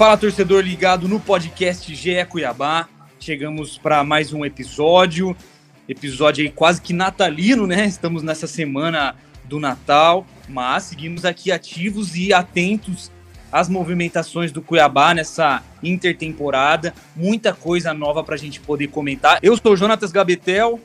Fala torcedor ligado no podcast GE Cuiabá. Chegamos para mais um episódio, episódio aí quase que natalino, né? Estamos nessa semana do Natal, mas seguimos aqui ativos e atentos às movimentações do Cuiabá nessa intertemporada. Muita coisa nova para a gente poder comentar. Eu sou Jonatas Gabetel,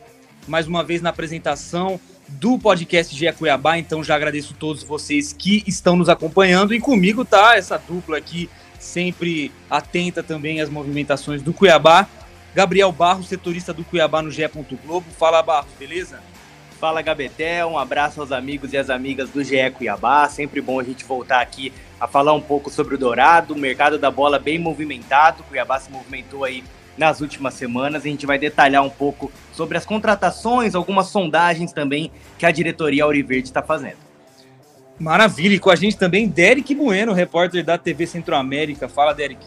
mais uma vez na apresentação do podcast GE Cuiabá, então já agradeço a todos vocês que estão nos acompanhando e comigo tá essa dupla aqui sempre atenta também às movimentações do Cuiabá. Gabriel Barros, setorista do Cuiabá no GE. Globo. Fala, Barros, beleza? Fala, Gabetel. Um abraço aos amigos e às amigas do GE Cuiabá. Sempre bom a gente voltar aqui a falar um pouco sobre o Dourado, o mercado da bola bem movimentado. O Cuiabá se movimentou aí nas últimas semanas. A gente vai detalhar um pouco sobre as contratações, algumas sondagens também que a diretoria Auriverde está fazendo. Maravilha, e com a gente também Derek Bueno, repórter da TV Centro-América. Fala, Derek.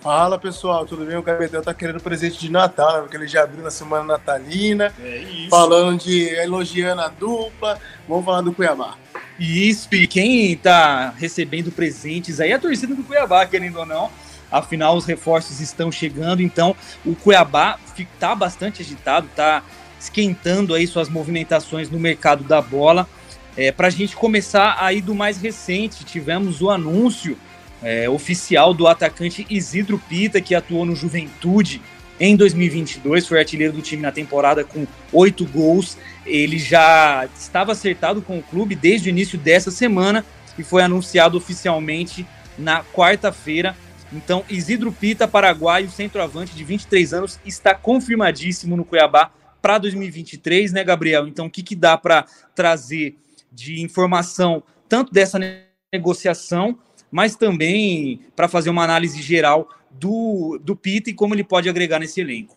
Fala pessoal, tudo bem? O Gabriel tá querendo presente de Natal, né? porque ele já abriu na semana natalina. É isso. Falando de elogiando a dupla. Vamos falar do Cuiabá. Isso, e quem tá recebendo presentes aí é a torcida do Cuiabá, querendo ou não. Afinal, os reforços estão chegando, então o Cuiabá está bastante agitado, está esquentando aí suas movimentações no mercado da bola. É, Para a gente começar aí do mais recente, tivemos o anúncio é, oficial do atacante Isidro Pita, que atuou no Juventude em 2022, foi artilheiro do time na temporada com oito gols. Ele já estava acertado com o clube desde o início dessa semana e foi anunciado oficialmente na quarta-feira. Então, Isidro Pita, paraguaio, centroavante de 23 anos, está confirmadíssimo no Cuiabá para 2023, né, Gabriel? Então, o que, que dá para trazer de informação, tanto dessa negociação mas também para fazer uma análise geral do, do Pita e como ele pode agregar nesse elenco.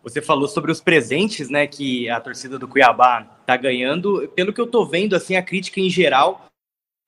Você falou sobre os presentes, né, que a torcida do Cuiabá tá ganhando. Pelo que eu tô vendo, assim, a crítica em geral,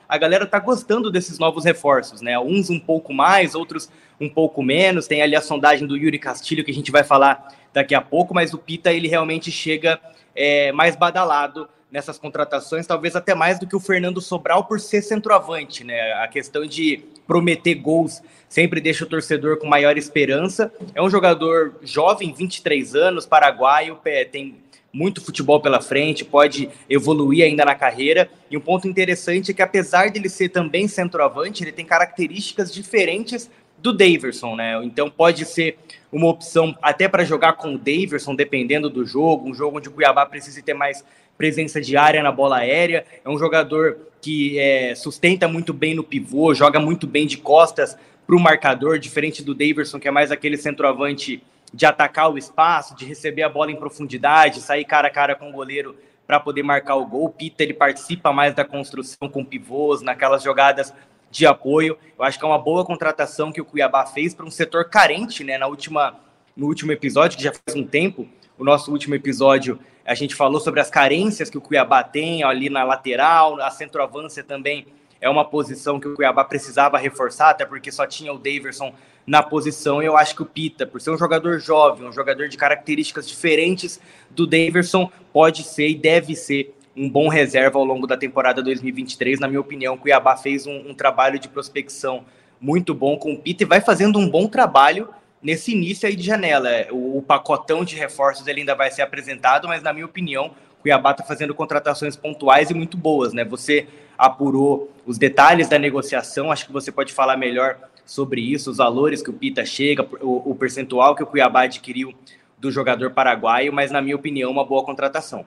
a galera tá gostando desses novos reforços, né? Uns um pouco mais, outros um pouco menos. Tem ali a sondagem do Yuri Castilho que a gente vai falar daqui a pouco, mas o Pita ele realmente chega é, mais badalado nessas contratações, talvez até mais do que o Fernando Sobral por ser centroavante, né? A questão de prometer gols sempre deixa o torcedor com maior esperança. É um jogador jovem, 23 anos, paraguaio, tem muito futebol pela frente, pode evoluir ainda na carreira. E um ponto interessante é que apesar dele ser também centroavante, ele tem características diferentes do Daverson, né? Então pode ser uma opção até para jogar com o Daverson, dependendo do jogo, um jogo onde o Cuiabá precisa ter mais presença diária na bola aérea. É um jogador que é, sustenta muito bem no pivô, joga muito bem de costas para o marcador, diferente do Daverson, que é mais aquele centroavante de atacar o espaço, de receber a bola em profundidade, sair cara a cara com o goleiro para poder marcar o gol. O Pita ele participa mais da construção com pivôs, naquelas jogadas de apoio. Eu acho que é uma boa contratação que o Cuiabá fez para um setor carente, né? Na última, no último episódio, que já faz um tempo, o nosso último episódio, a gente falou sobre as carências que o Cuiabá tem ali na lateral, a centroavância também é uma posição que o Cuiabá precisava reforçar, até porque só tinha o Daverson na posição. E eu acho que o Pita, por ser um jogador jovem, um jogador de características diferentes do Daverson, pode ser e deve ser um bom reserva ao longo da temporada 2023. Na minha opinião, o Cuiabá fez um, um trabalho de prospecção muito bom com o Pita e vai fazendo um bom trabalho nesse início aí de janela. O, o pacotão de reforços ele ainda vai ser apresentado, mas na minha opinião, Cuiabá está fazendo contratações pontuais e muito boas, né? Você apurou os detalhes da negociação, acho que você pode falar melhor sobre isso, os valores que o Pita chega, o, o percentual que o Cuiabá adquiriu do jogador paraguaio, mas na minha opinião, uma boa contratação.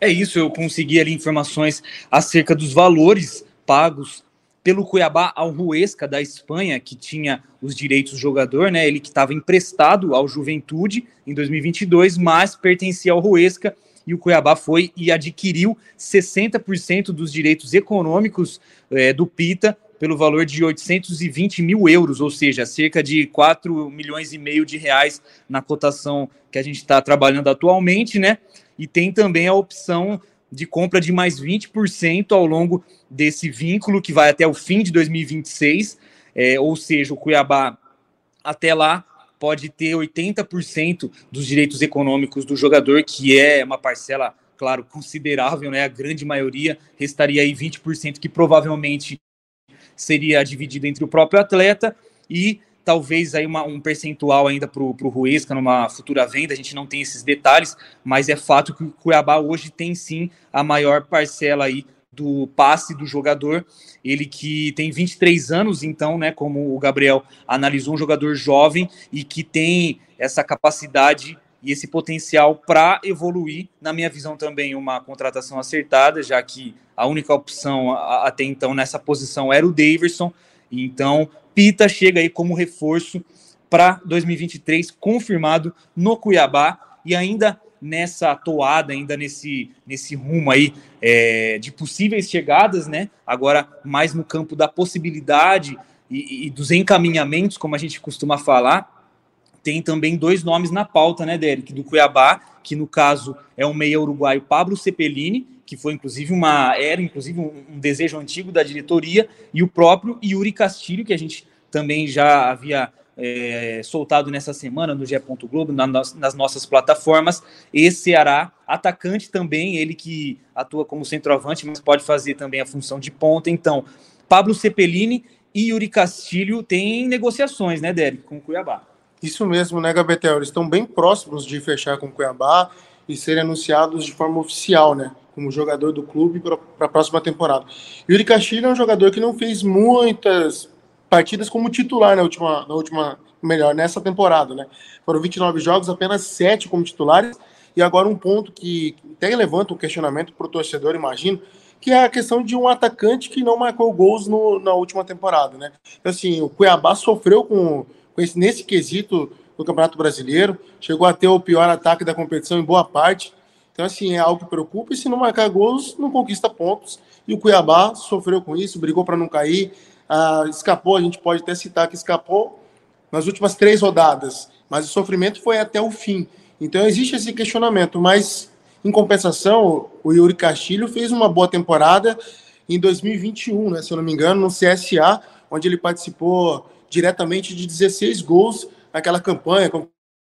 É isso, eu consegui ali informações acerca dos valores pagos pelo Cuiabá ao Ruesca da Espanha, que tinha os direitos do jogador, né? Ele que estava emprestado ao Juventude em 2022, mas pertencia ao Ruesca e o Cuiabá foi e adquiriu 60% dos direitos econômicos é, do Pita pelo valor de 820 mil euros, ou seja, cerca de 4 milhões e meio de reais na cotação que a gente está trabalhando atualmente, né? E tem também a opção de compra de mais 20% ao longo desse vínculo que vai até o fim de 2026, é, ou seja, o Cuiabá até lá pode ter 80% dos direitos econômicos do jogador, que é uma parcela, claro, considerável, né? A grande maioria restaria aí 20% que provavelmente seria dividido entre o próprio atleta e talvez aí uma, um percentual ainda para o Ruesca numa futura venda, a gente não tem esses detalhes, mas é fato que o Cuiabá hoje tem sim a maior parcela aí do passe do jogador, ele que tem 23 anos, então, né, como o Gabriel analisou, um jogador jovem e que tem essa capacidade e esse potencial para evoluir, na minha visão também, uma contratação acertada, já que a única opção até então nessa posição era o Daverson, então Pita chega aí como reforço para 2023, confirmado no Cuiabá, e ainda nessa toada, ainda nesse, nesse rumo aí é, de possíveis chegadas, né? Agora mais no campo da possibilidade e, e, dos encaminhamentos, como a gente costuma falar. Tem também dois nomes na pauta, né, Derek? Do Cuiabá, que no caso é o meia uruguaio Pablo Cepelini, que foi inclusive uma era inclusive um, um desejo antigo da diretoria, e o próprio Yuri Castilho, que a gente também já havia é, soltado nessa semana no GE. Globo, na, nas nossas plataformas. Esse Ceará, atacante também, ele que atua como centroavante, mas pode fazer também a função de ponta. Então, Pablo Cepelini e Yuri Castilho têm negociações, né, Derek, com o Cuiabá. Isso mesmo, né, Gabetel? Eles estão bem próximos de fechar com o Cuiabá e serem anunciados de forma oficial, né? Como jogador do clube para a próxima temporada. Yuri Castilho é um jogador que não fez muitas partidas como titular na última, na última, melhor, nessa temporada, né? Foram 29 jogos, apenas 7 como titulares, e agora um ponto que até levanta um questionamento para o torcedor, imagino, que é a questão de um atacante que não marcou gols no, na última temporada, né? Então, assim, o Cuiabá sofreu com, com esse, nesse quesito no Campeonato Brasileiro, chegou a ter o pior ataque da competição em boa parte, então, assim, é algo que preocupa, e se não marcar gols, não conquista pontos, e o Cuiabá sofreu com isso, brigou para não cair, ah, escapou, a gente pode até citar que escapou nas últimas três rodadas, mas o sofrimento foi até o fim. Então existe esse questionamento, mas em compensação, o Yuri Castilho fez uma boa temporada em 2021, né, se eu não me engano, no CSA, onde ele participou diretamente de 16 gols naquela campanha,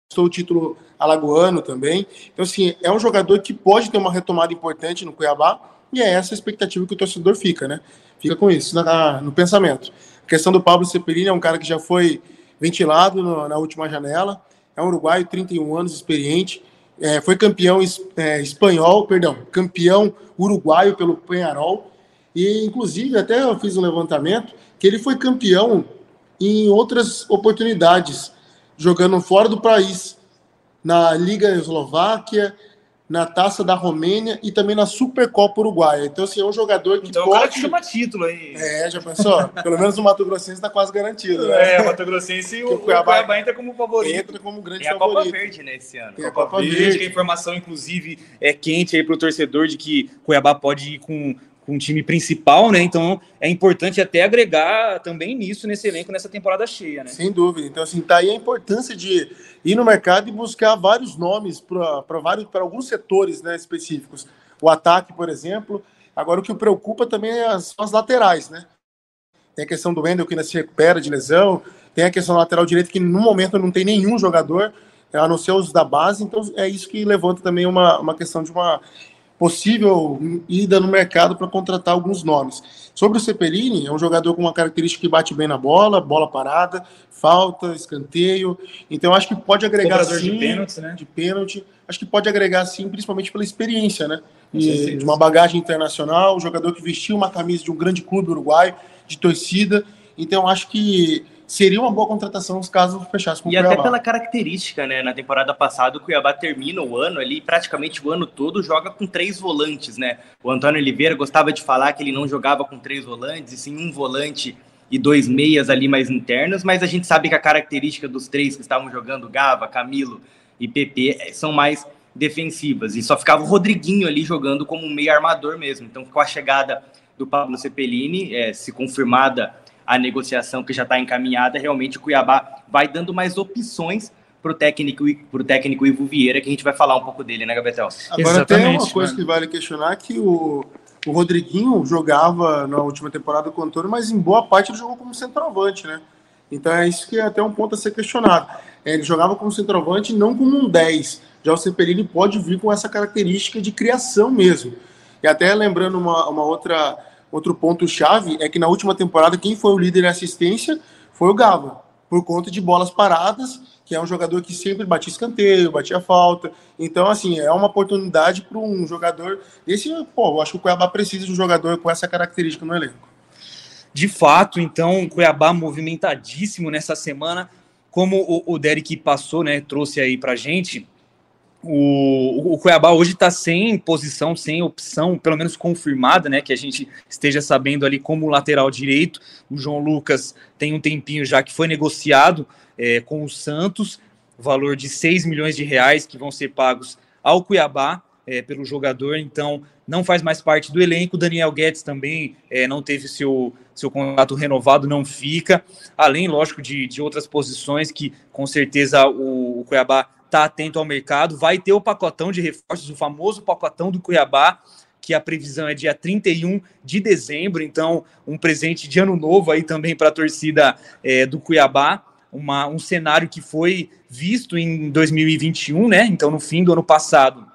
conquistou o título alagoano também. Então, assim, é um jogador que pode ter uma retomada importante no Cuiabá, e é essa a expectativa que o torcedor fica, né? Fica com isso na, no pensamento. A questão do Pablo Cepelini é um cara que já foi ventilado no, na última janela. É um uruguaio, 31 anos, experiente. É, foi campeão é, espanhol, perdão, campeão uruguaio pelo Penharol. E, inclusive, até eu fiz um levantamento que ele foi campeão em outras oportunidades, jogando fora do país, na Liga Eslováquia, na Taça da Romênia e também na Supercopa Uruguaia. Então, assim, é um jogador que então, pode... o cara que chama título aí. É, já pensou? Pelo menos o Mato Grossense está quase garantido, né? É, o Mato Grossense e o, o Cuiabá, Cuiabá entra como favorito. Entra como grande favorito. a Copa Verde, né, esse ano. Tem a Copa, Copa Verde, Verde, que a informação, inclusive, é quente aí para o torcedor de que Cuiabá pode ir com com o time principal, né? Então é importante até agregar também nisso nesse elenco nessa temporada cheia, né? Sem dúvida. Então assim, tá aí a importância de ir no mercado e buscar vários nomes para vários para alguns setores, né, específicos. O ataque, por exemplo. Agora o que preocupa também é as, as laterais, né? Tem a questão do Wendel que ainda se recupera de lesão, tem a questão do lateral direito que no momento não tem nenhum jogador, a não ser os da base, então é isso que levanta também uma, uma questão de uma possível ida no mercado para contratar alguns nomes. Sobre o Cepelini, é um jogador com uma característica que bate bem na bola, bola parada, falta, escanteio. Então acho que pode agregar Cobrador sim de pênalti, né? De pênalti. Acho que pode agregar sim, principalmente pela experiência, né? E, de uma bagagem internacional, um jogador que vestiu uma camisa de um grande clube uruguaio, de torcida. Então acho que seria uma boa contratação caso fechasse com e o Cuiabá. E até pela característica, né? Na temporada passada, o Cuiabá termina o ano ali, praticamente o ano todo, joga com três volantes, né? O Antônio Oliveira gostava de falar que ele não jogava com três volantes, e sim um volante e dois meias ali mais internos, mas a gente sabe que a característica dos três que estavam jogando, Gava, Camilo e PP, eh, são mais defensivas. E só ficava o Rodriguinho ali jogando como um meio armador mesmo. Então, com a chegada do Pablo Cepelini, é, se confirmada a negociação que já está encaminhada, realmente o Cuiabá vai dando mais opções para o técnico, pro técnico Ivo Vieira, que a gente vai falar um pouco dele, né, Gabetel? Agora Exatamente, tem uma coisa mano. que vale questionar, que o, o Rodriguinho jogava na última temporada com o Antônio, mas em boa parte ele jogou como centroavante, né? Então é isso que é até um ponto a ser questionado. É, ele jogava como centroavante não como um 10. Já o Cepelini pode vir com essa característica de criação mesmo. E até lembrando uma, uma outra outro ponto chave é que na última temporada quem foi o líder em assistência foi o Gava, por conta de bolas paradas, que é um jogador que sempre batia escanteio, batia falta. Então, assim, é uma oportunidade para um jogador desse. Pô, eu acho que o Cuiabá precisa de um jogador com essa característica no elenco. De fato, então, o Cuiabá movimentadíssimo nessa semana, como o, Derek passou, né, trouxe aí pra gente, o, o Cuiabá hoje está sem posição, sem opção, pelo menos confirmada, né? Que a gente esteja sabendo ali como lateral direito. O João Lucas tem um tempinho já que foi negociado é, com o Santos, valor de 6 milhões de reais que vão ser pagos ao Cuiabá é, pelo jogador, então não faz mais parte do elenco. Daniel Guedes também é, não teve seu, seu contrato renovado, não fica. Além, lógico, de, de outras posições que com certeza o, o Cuiabá está atento ao mercado. Vai ter o pacotão de reforços, o famoso pacotão do Cuiabá, que a previsão é dia 31 de dezembro. Então, um presente de ano novo aí também para a torcida é, do Cuiabá. Uma, um cenário que foi visto em 2021, né? Então, no fim do ano passado,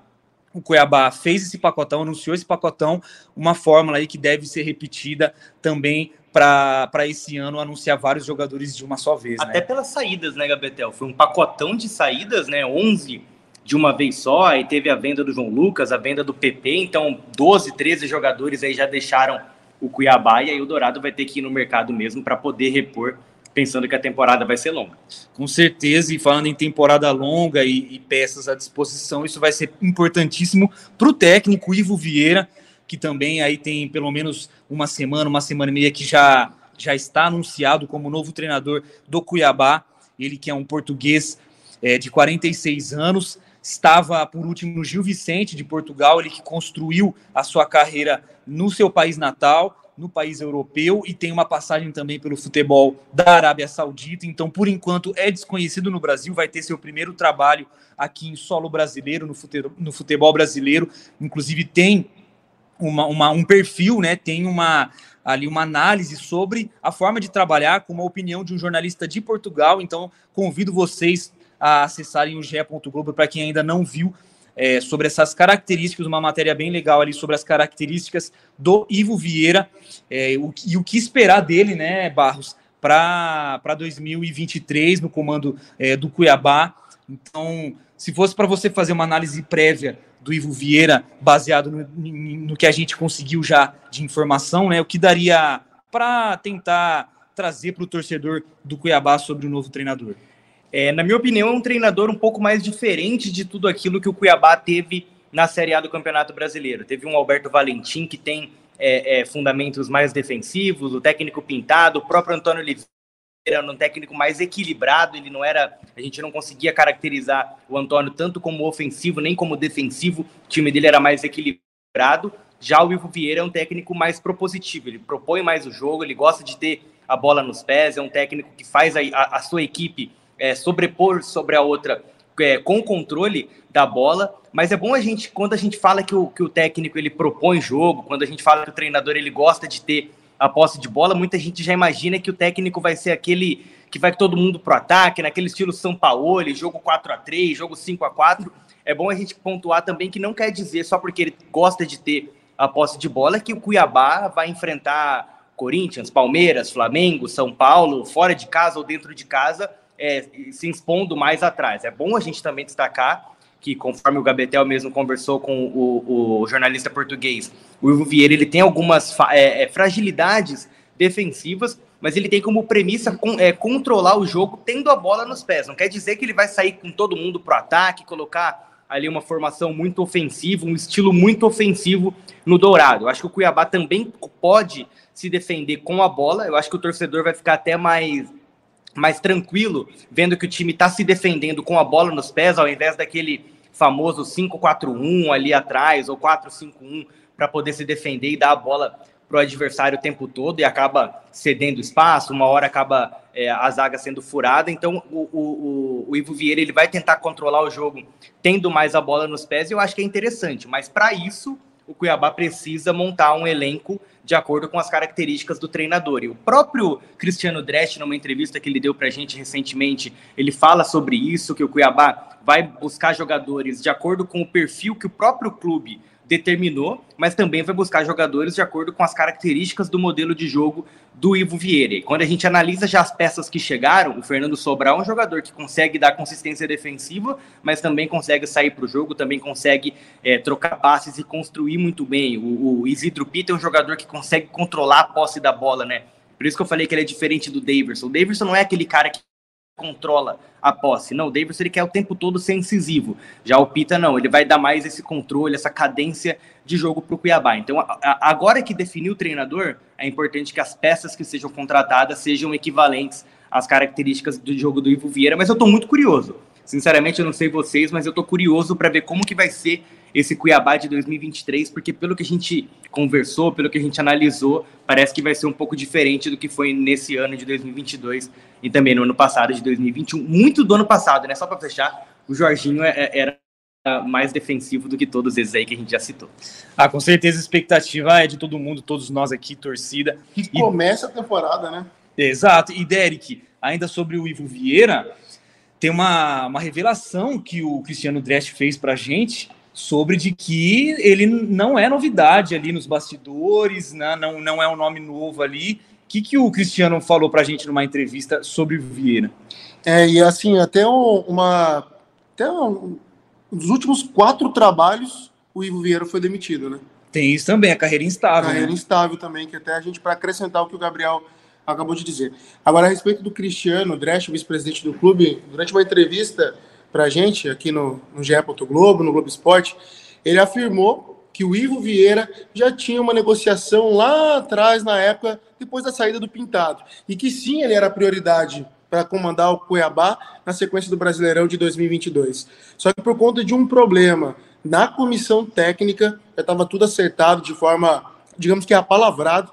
o Cuiabá fez esse pacotão, anunciou esse pacotão, uma fórmula aí que deve ser repetida também para esse ano anunciar vários jogadores de uma só vez. Até né? pelas saídas, né, Gabetel? Foi um pacotão de saídas, né? 11 de uma vez só, aí teve a venda do João Lucas, a venda do PP, então 12, 13 jogadores aí já deixaram o Cuiabá e aí o Dourado vai ter que ir no mercado mesmo para poder repor pensando que a temporada vai ser longa. Com certeza, e falando em temporada longa e, e peças à disposição, isso vai ser importantíssimo para o técnico Ivo Vieira, que também aí tem pelo menos uma semana, uma semana e meia que já, já está anunciado como novo treinador do Cuiabá. Ele que é um português é, de 46 anos, estava por último no Gil Vicente de Portugal, ele que construiu a sua carreira no seu país natal no país europeu e tem uma passagem também pelo futebol da Arábia Saudita. Então, por enquanto, é desconhecido no Brasil, vai ter seu primeiro trabalho aqui em solo brasileiro, no futebol, no futebol brasileiro. Inclusive, tem uma, uma, um perfil, né? Tem uma ali uma análise sobre a forma de trabalhar com uma opinião de um jornalista de Portugal. Então, convido vocês a acessarem o ge.globo para quem ainda não viu é, sobre essas características, uma matéria bem legal ali sobre as características do Ivo Vieira é, o, e o que esperar dele, né, Barros, para 2023 no comando é, do Cuiabá. Então, se fosse para você fazer uma análise prévia do Ivo Vieira, baseado no, no que a gente conseguiu já de informação, né, o que daria para tentar trazer para o torcedor do Cuiabá sobre o novo treinador? É, na minha opinião, é um treinador um pouco mais diferente de tudo aquilo que o Cuiabá teve na Série A do Campeonato Brasileiro. Teve um Alberto Valentim que tem é, é, fundamentos mais defensivos, o técnico pintado, o próprio Antônio Oliveira era um técnico mais equilibrado, ele não era, a gente não conseguia caracterizar o Antônio tanto como ofensivo nem como defensivo, o time dele era mais equilibrado. Já o Ivo Vieira é um técnico mais propositivo, ele propõe mais o jogo, ele gosta de ter a bola nos pés, é um técnico que faz a, a, a sua equipe é, sobrepor sobre a outra é, com controle da bola, mas é bom a gente, quando a gente fala que o, que o técnico ele propõe jogo, quando a gente fala que o treinador ele gosta de ter a posse de bola, muita gente já imagina que o técnico vai ser aquele que vai todo mundo pro ataque, naquele estilo São Paulo, jogo 4 a 3 jogo 5 a 4 É bom a gente pontuar também que não quer dizer só porque ele gosta de ter a posse de bola que o Cuiabá vai enfrentar Corinthians, Palmeiras, Flamengo, São Paulo, fora de casa ou dentro de casa, é, se expondo mais atrás. É bom a gente também destacar que, conforme o Gabetel mesmo conversou com o, o jornalista português, o Ivo Vieira ele tem algumas é, é, fragilidades defensivas, mas ele tem como premissa com, é, controlar o jogo tendo a bola nos pés. Não quer dizer que ele vai sair com todo mundo para o ataque, colocar ali uma formação muito ofensiva, um estilo muito ofensivo no Dourado. Eu acho que o Cuiabá também pode se defender com a bola. Eu acho que o torcedor vai ficar até mais mais tranquilo, vendo que o time está se defendendo com a bola nos pés, ao invés daquele famoso 5-4-1 ali atrás, ou 4-5-1, para poder se defender e dar a bola para o adversário o tempo todo e acaba cedendo espaço, uma hora acaba é, a zaga sendo furada. Então o, o, o, Ivo Vieira ele vai tentar controlar o jogo tendo mais a bola nos pés e eu acho que é interessante. Mas para isso o Cuiabá precisa montar um elenco de acordo com as características do treinador. E o próprio Cristiano Dresch, numa entrevista que ele deu para a gente recentemente, ele fala sobre isso, que o Cuiabá vai buscar jogadores de acordo com o perfil que o próprio clube determinou, mas também vai buscar jogadores de acordo com as características do modelo de jogo do Ivo Vieira. E quando a gente analisa já as peças que chegaram, o Fernando Sobral é um jogador que consegue dar consistência defensiva, mas também consegue sair para o jogo, também consegue é, trocar passes e construir muito bem. O, o Isidro Pita é um jogador que consegue controlar a posse da bola, né? Por isso que eu falei que ele é diferente do Davidson. O Davidson não é aquele cara que controla a posse. Não, o Davis ele quer o tempo todo ser incisivo. Já o Pita não, ele vai dar mais esse controle, essa cadência de jogo para o Cuiabá. Então, a, a, agora que definiu o treinador, é importante que as peças que sejam contratadas sejam equivalentes às características do jogo do Ivo Vieira, mas eu estou muito curioso. Sinceramente, eu não sei vocês, mas eu estou curioso para ver como que vai ser esse Cuiabá de 2023, porque pelo que a gente conversou, pelo que a gente analisou, parece que vai ser um pouco diferente do que foi nesse ano de 2022 e também no ano passado de 2021. Muito do ano passado, né? Só para fechar, o Jorginho é, é, era mais defensivo do que todos esses aí que a gente já citou. Ah, com certeza a expectativa é de todo mundo, todos nós aqui, torcida. Que e... começa a temporada, né? Exato. E Derek, ainda sobre o Ivo Vieira, tem uma, uma revelação que o Cristiano Drest fez pra gente sobre de que ele não é novidade ali nos bastidores, né? não, não é um nome novo ali. O que, que o Cristiano falou para a gente numa entrevista sobre o Vieira? É, e assim, até uma. Até um, nos últimos quatro trabalhos, o Ivo Vieira foi demitido, né? Tem isso também, a carreira instável. Carreira né? instável também, que até a gente, para acrescentar o que o Gabriel acabou de dizer. Agora, a respeito do Cristiano Dresch, vice-presidente do clube, durante uma entrevista para a gente aqui no, no GE. Globo, no Globo Esporte, ele afirmou que o Ivo Vieira já tinha uma negociação lá atrás, na época, depois da saída do Pintado, e que sim, ele era prioridade para comandar o Cuiabá na sequência do Brasileirão de 2022. Só que por conta de um problema na comissão técnica, já estava tudo acertado de forma, digamos que apalavrado,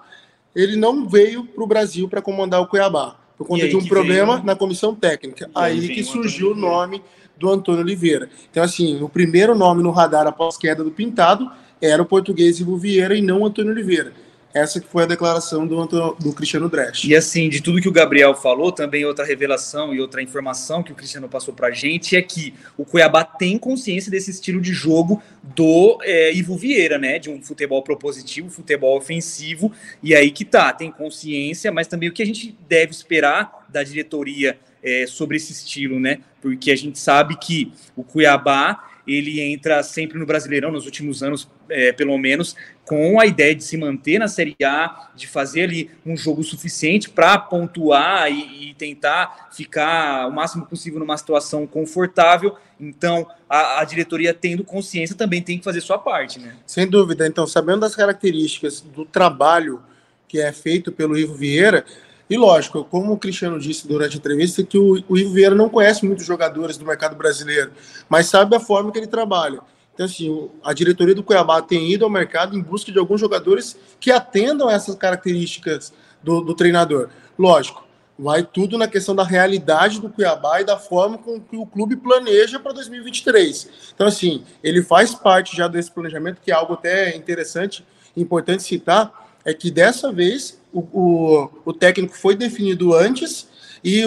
ele não veio para o Brasil para comandar o Cuiabá, por conta de um problema veio... na comissão técnica. Aí, aí que surgiu o nome do Antônio Oliveira. Então, assim, o primeiro nome no radar após queda do Pintado era o português Ivo Vieira e não Antônio Oliveira. Essa que foi a declaração do, do Cristiano Dresch. E assim, de tudo que o Gabriel falou, também outra revelação e outra informação que o Cristiano passou para a gente é que o Cuiabá tem consciência desse estilo de jogo do é, Ivo Vieira, né? De um futebol propositivo, futebol ofensivo, e aí que tá, tem consciência, mas também o que a gente deve esperar da diretoria é, sobre esse estilo, né? Porque a gente sabe que o Cuiabá ele entra sempre no Brasileirão nos últimos anos, é, pelo menos, com a ideia de se manter na Série A, de fazer ali um jogo suficiente para pontuar e, e, tentar ficar o máximo possível numa situação confortável. Então, a, a, diretoria tendo consciência também tem que fazer sua parte, né? Sem dúvida. Então, sabendo das características do trabalho que é feito pelo Ivo Vieira, e lógico, como o Cristiano disse durante a entrevista, que o, o Ivo Vieira não conhece muitos jogadores do mercado brasileiro, mas sabe a forma que ele trabalha. Então, assim, a diretoria do Cuiabá tem ido ao mercado em busca de alguns jogadores que atendam essas características do, do treinador. Lógico, vai tudo na questão da realidade do Cuiabá e da forma com que o clube planeja para 2023. Então, assim, ele faz parte já desse planejamento, que é algo até interessante, importante citar, é que dessa vez o, o, o técnico foi definido antes e,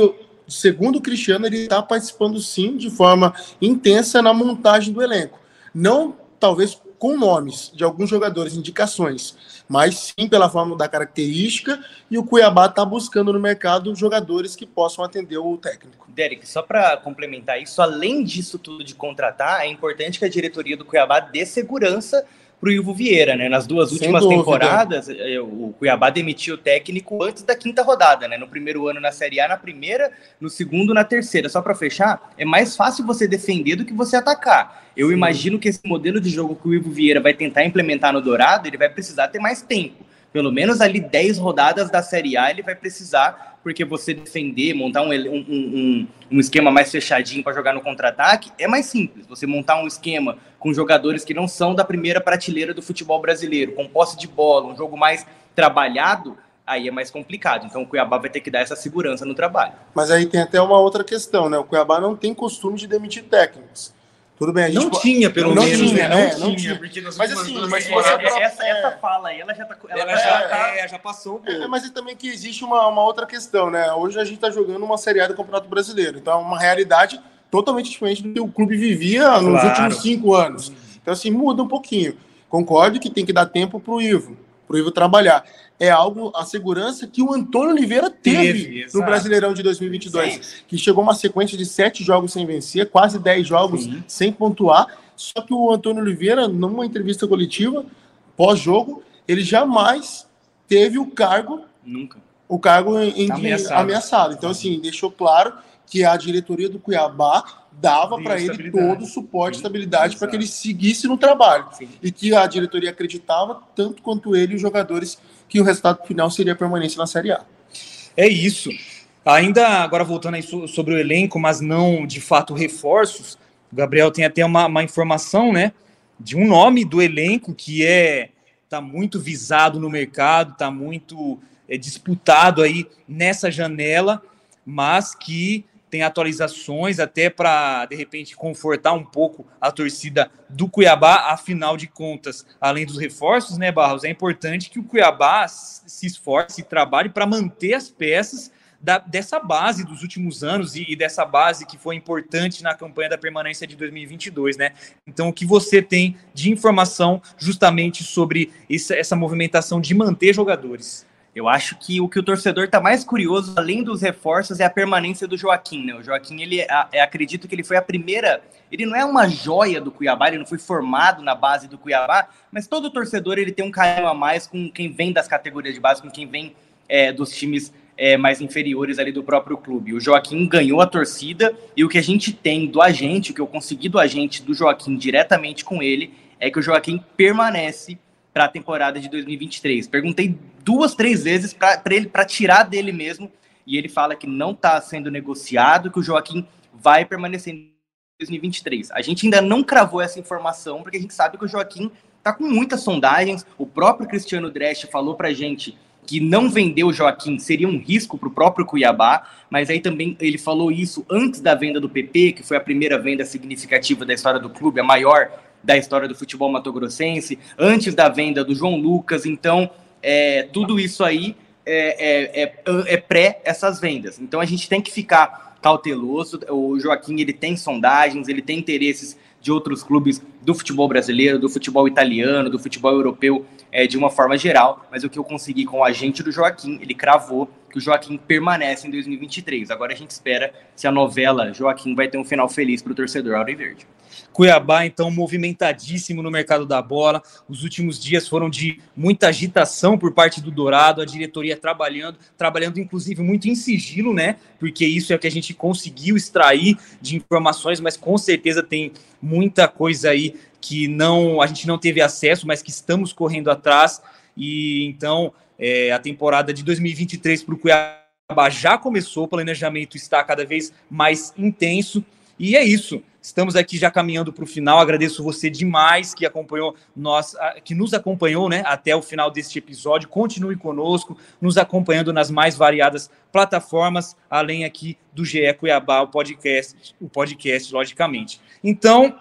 segundo o Cristiano, ele está participando sim de forma intensa na montagem do elenco. Não, talvez, com nomes de alguns jogadores, indicações, mas sim pela forma da característica e o Cuiabá está buscando no mercado jogadores que possam atender o técnico. Derek, só para complementar isso, além disso tudo de contratar, é importante que a diretoria do Cuiabá dê segurança para o Ivo Vieira, né? Nas duas últimas temporadas, eh, o Cuiabá demitiu o técnico antes da quinta rodada, né? No primeiro ano na Série A, na primeira, no segundo, na terceira. Só para fechar, é mais fácil você defender do que você atacar. Eu Sim. imagino que esse modelo de jogo que o Ivo Vieira vai tentar implementar no Dourado, ele vai precisar ter mais tempo. Pelo menos ali 10 rodadas da Série A ele vai precisar porque você defender, montar um, um, um, um esquema mais fechadinho para jogar no contra-ataque é mais simples. Você montar um esquema com jogadores que não são da primeira prateleira do futebol brasileiro, com posse de bola, um jogo mais trabalhado, aí é mais complicado. Então o Cuiabá vai ter que dar essa segurança no trabalho. Mas aí tem até uma outra questão, né? O Cuiabá não tem costume de demitir técnicos. Tudo bem, a gente não tinha, pelo não menos, tinha, né? Não, é, tinha, não tinha. porque nas Mas assim, mas essa, é. essa fala aí, ela já tá. ela ela já, tá- é, já passou um É, mas também que existe uma, uma outra questão, né? Hoje a gente está jogando uma Série A do Campeonato Brasileiro. Então é uma realidade totalmente diferente do que o clube vivia nos Claro. últimos cinco anos. Então, assim, muda um pouquinho. Concordo que tem que dar tempo para o Ivo, para o Ivo trabalhar. É algo, a segurança que o Antônio Oliveira teve, Teve, no. Brasileirão de 2022. Que chegou uma sequência de sete jogos sem vencer, quase dez jogos Sim. sem pontuar. Só que o Antônio Oliveira, numa entrevista coletiva, pós-jogo, ele jamais teve o cargo Nunca. o cargo em, em Tá ameaçado. ameaçado. Então, assim, deixou claro que a diretoria do Cuiabá dava para ele todo o suporte e estabilidade para que ele seguisse no trabalho. Sim. E que a diretoria acreditava, tanto quanto ele e os jogadores, que o resultado final seria permanência na Série A. É isso. Ainda agora voltando aí so- sobre o elenco, mas não de fato reforços, o Gabriel tem até uma, uma informação, né, de um nome do elenco que é tá muito visado no mercado, tá muito é, disputado aí nessa janela, mas que tem atualizações até para de repente confortar um pouco a torcida do Cuiabá, afinal de contas, além dos reforços, né, Barros, é importante que o Cuiabá se esforce e trabalhe para manter as peças da- dessa base dos últimos anos e, e dessa base que foi importante na campanha da permanência de 2022, né? Então, o que você tem de informação justamente sobre essa, essa movimentação de manter jogadores? Eu acho que o que o torcedor tá mais curioso, além dos reforços, é a permanência do Joaquim, né? O Joaquim, ele é, é- acredito que ele foi a primeira. Ele não é uma joia do Cuiabá, ele não foi formado na base do Cuiabá, mas todo torcedor ele tem um carinho a mais com quem vem das categorias de base, com quem vem é, dos times é, mais inferiores ali do próprio clube. O Joaquim ganhou a torcida e o que a gente tem do agente, o que eu consegui do agente do Joaquim diretamente com ele, é que o Joaquim permanece para a temporada de 2023. Perguntei duas, três vezes para ele para tirar dele mesmo e ele fala que não está sendo negociado, que o Joaquim vai permanecer em 2023. A gente ainda não cravou essa informação porque a gente sabe que o Joaquim está com muitas sondagens. O próprio Cristiano Dresch falou para gente que não vender o Joaquim seria um risco para o próprio Cuiabá, mas aí também ele falou isso antes da venda do PP, que foi a primeira venda significativa da história do clube, a maior da história do futebol matogrossense, antes da venda do João Lucas, então é, tudo isso aí é, é, é, é pré essas vendas. Então a gente tem que ficar cauteloso. O Joaquim ele tem sondagens, ele tem interesses de outros clubes do futebol brasileiro, do futebol italiano, do futebol europeu é, de uma forma geral, mas o que eu consegui com o agente do Joaquim, ele cravou que o Joaquim permanece em 2023. Agora a gente espera se a novela Joaquim vai ter um final feliz para o torcedor Auriverde. Cuiabá, então, movimentadíssimo no mercado da bola. Os últimos dias foram de muita agitação por parte do Dourado, a diretoria trabalhando, trabalhando inclusive muito em sigilo, né? Porque isso é o que a gente conseguiu extrair de informações, mas com certeza tem muita coisa aí que não a gente não teve acesso, mas que estamos correndo atrás. E então é, a temporada de 2023 para o Cuiabá já começou, o planejamento está cada vez mais intenso. E é isso. Estamos aqui já caminhando para o final. Agradeço você demais que acompanhou nós, que nos acompanhou, né, até o final deste episódio. Continue conosco, nos acompanhando nas mais variadas plataformas, além aqui do GE Cuiabá, o podcast, o podcast, logicamente. Então,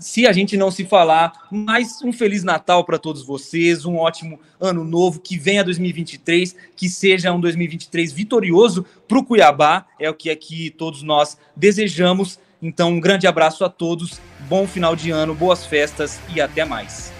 se a gente não se falar, mais um feliz Natal para todos vocês, um ótimo ano novo, que venha 2023, que seja um 2023 vitorioso para o Cuiabá, é o que aqui todos nós desejamos. Então, um grande abraço a todos, bom final de ano, boas festas e até mais.